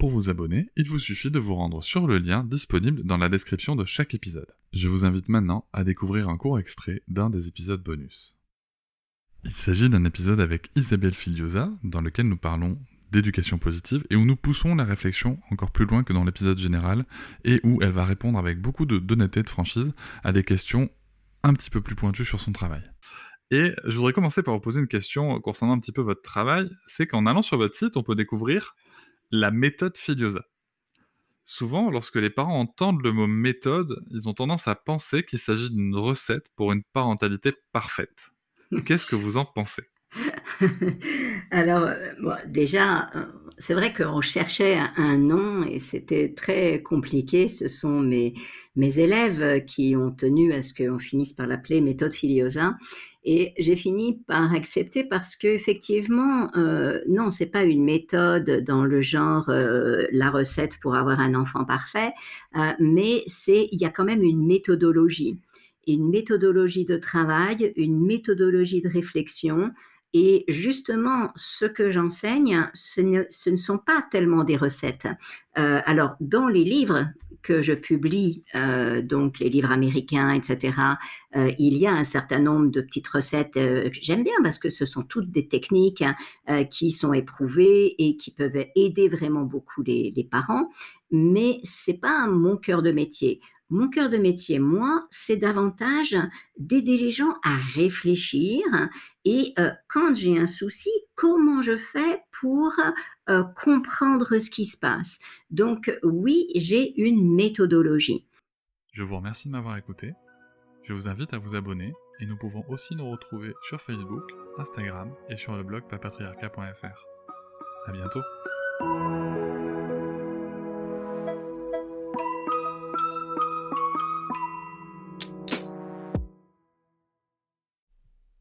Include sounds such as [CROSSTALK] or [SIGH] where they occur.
Pour vous abonner, il vous suffit de vous rendre sur le lien disponible dans la description de chaque épisode. Je vous invite maintenant à découvrir un court extrait d'un des épisodes bonus. Il s'agit d'un épisode avec Isabelle Filiosa, dans lequel nous parlons d'éducation positive et où nous poussons la réflexion encore plus loin que dans l'épisode général et où elle va répondre avec beaucoup d'honnêteté, de franchise à des questions un petit peu plus pointues sur son travail. Et je voudrais commencer par vous poser une question concernant un petit peu votre travail. C'est qu'en allant sur votre site, on peut découvrir la méthode Filiosa. Souvent, lorsque les parents entendent le mot méthode, ils ont tendance à penser qu'il s'agit d'une recette pour une parentalité parfaite. [LAUGHS] Qu'est-ce que vous en pensez? Alors, euh, bon, déjà, euh, c'est vrai qu'on cherchait un, nom et c'était très compliqué. Ce sont mes, mes élèves qui ont tenu à ce qu'on finisse par l'appeler méthode Filiosa. Et j'ai fini par accepter parce que effectivement, euh, non, c'est pas une méthode dans le genre euh, la recette pour avoir un enfant parfait, euh, mais c'est il y a quand même une méthodologie, une méthodologie de travail, une méthodologie de réflexion. Et justement, ce que j'enseigne, ce ne, sont pas tellement des recettes. Euh, alors, dans les livres que je publie, euh, donc les livres américains, etc., euh, il y a un certain nombre de petites recettes que j'aime bien parce que ce sont toutes des techniques hein, qui sont éprouvées et qui peuvent aider vraiment beaucoup les, les parents. Mais c'est pas mon cœur de métier. Mon cœur de métier, moi, c'est davantage d'aider les gens à réfléchir et euh, quand j'ai un souci, comment je fais pour euh, comprendre ce qui se passe? Donc oui, j'ai une méthodologie. Je vous remercie de m'avoir écouté. Je vous invite à vous abonner et nous pouvons aussi nous retrouver sur Facebook, Instagram et sur le blog papatriarca.fr. À bientôt.